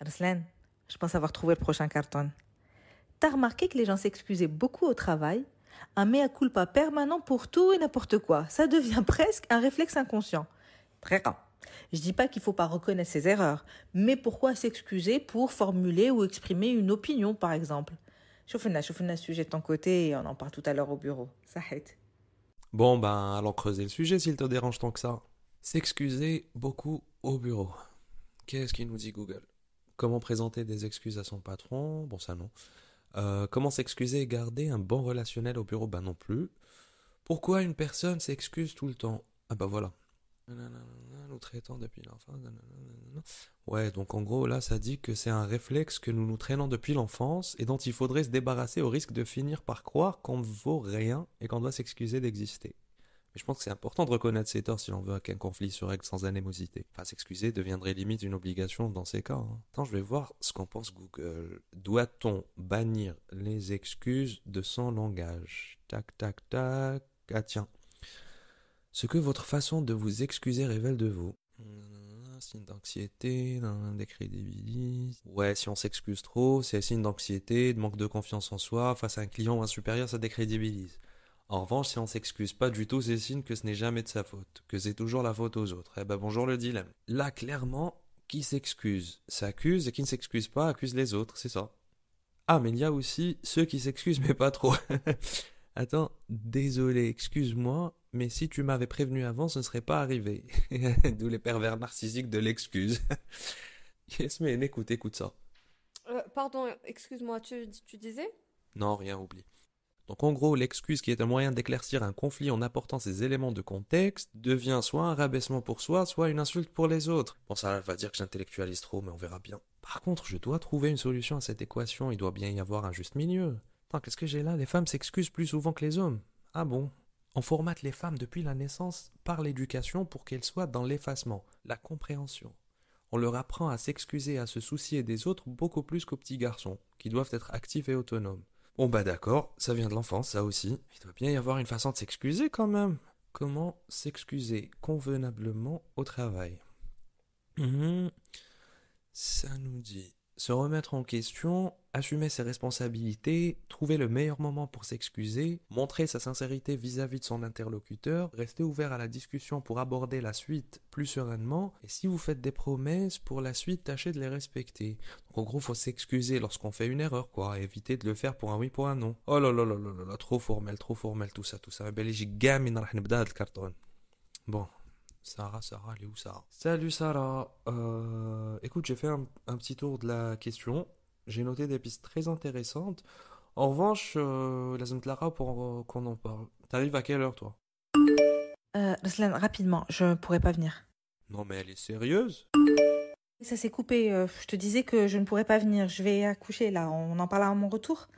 Arslan, je pense avoir trouvé le prochain carton. T'as remarqué que les gens s'excusaient beaucoup au travail? Un mea culpa permanent pour tout et n'importe quoi. Ça devient presque un réflexe inconscient. Très rare. Je dis pas qu'il faut pas reconnaître ses erreurs, mais pourquoi s'excuser pour formuler ou exprimer une opinion, par exemple? Chauffe un sujet de ton côté et on en parle tout à l'heure au bureau. Ça aide. Bon, ben, allons creuser le sujet s'il te dérange tant que ça. S'excuser beaucoup au bureau. Qu'est-ce qu'il nous dit Google? Comment présenter des excuses à son patron? Bon, ça non. Euh, comment s'excuser et garder un bon relationnel au bureau? Ben non plus. Pourquoi une personne s'excuse tout le temps? Ah bah voilà nous traitant depuis l'enfance. Ouais, donc en gros, là, ça dit que c'est un réflexe que nous nous traînons depuis l'enfance et dont il faudrait se débarrasser au risque de finir par croire qu'on ne vaut rien et qu'on doit s'excuser d'exister. Mais je pense que c'est important de reconnaître ses torts si l'on veut qu'un conflit se règle sans animosité. Enfin, s'excuser deviendrait limite une obligation dans ces cas. Hein. Attends, je vais voir ce qu'en pense Google. Doit-on bannir les excuses de son langage? Tac, tac, tac. Ah tiens, ce que votre façon de vous excuser révèle de vous. Signe d'anxiété, décrédibilise. Ouais, si on s'excuse trop, c'est signe d'anxiété, de manque de confiance en soi, face à un client ou un supérieur, ça décrédibilise. En revanche, si on s'excuse pas du tout, c'est signe que ce n'est jamais de sa faute, que c'est toujours la faute aux autres. Eh ben bonjour le dilemme. Là, clairement, qui s'excuse s'accuse et qui ne s'excuse pas accuse les autres, c'est ça. Ah, mais il y a aussi ceux qui s'excusent mais pas trop. Attends, désolé, excuse-moi, mais si tu m'avais prévenu avant, ce ne serait pas arrivé. D'où les pervers narcissiques de l'excuse. Yasmine, écoute, écoute ça. Euh, pardon, excuse-moi, tu, tu disais? Non, rien, oublie. Donc en gros, l'excuse qui est un moyen d'éclaircir un conflit en apportant ces éléments de contexte devient soit un rabaissement pour soi, soit une insulte pour les autres. Bon, ça va dire que j'intellectualise trop, mais on verra bien. Par contre, je dois trouver une solution à cette équation, il doit bien y avoir un juste milieu. Attends, qu'est-ce que j'ai là? Les femmes s'excusent plus souvent que les hommes. Ah bon? On formate les femmes depuis la naissance par l'éducation pour qu'elles soient dans l'effacement, la compréhension. On leur apprend à s'excuser à se soucier des autres beaucoup plus qu'aux petits garçons, qui doivent être actifs et autonomes. Bon bah d'accord, ça vient de l'enfance, ça aussi. Il doit bien y avoir une façon de s'excuser quand même. Comment s'excuser convenablement au travail? Hum, Ça nous dit se remettre en question, assumer ses responsabilités, trouver le meilleur moment pour s'excuser, montrer sa sincérité vis-à-vis de son interlocuteur, rester ouvert à la discussion pour aborder la suite plus sereinement, et si vous faites des promesses, pour la suite, tâchez de les respecter. Donc en gros, faut s'excuser lorsqu'on fait une erreur, quoi, éviter de le faire pour un oui, pour un non. Oh là là là là là, trop formel, trop formel, tout ça, tout ça. Bon, Sarah, Sarah, elle est où Sarah? Salut Sarah. Euh, écoute, j'ai fait un, petit tour de la question. J'ai noté des pistes très intéressantes. En revanche, euh, la zone Clara pour euh, qu'on en parle. T'arrives à quelle heure toi? Euh, rapidement, je pourrais pas venir. Non mais elle est sérieuse Ça s'est coupé. je te disais que je ne pourrais pas venir. Je vais accoucher là. On en parlera à mon retour.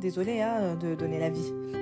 Désolée hein, de donner la vie.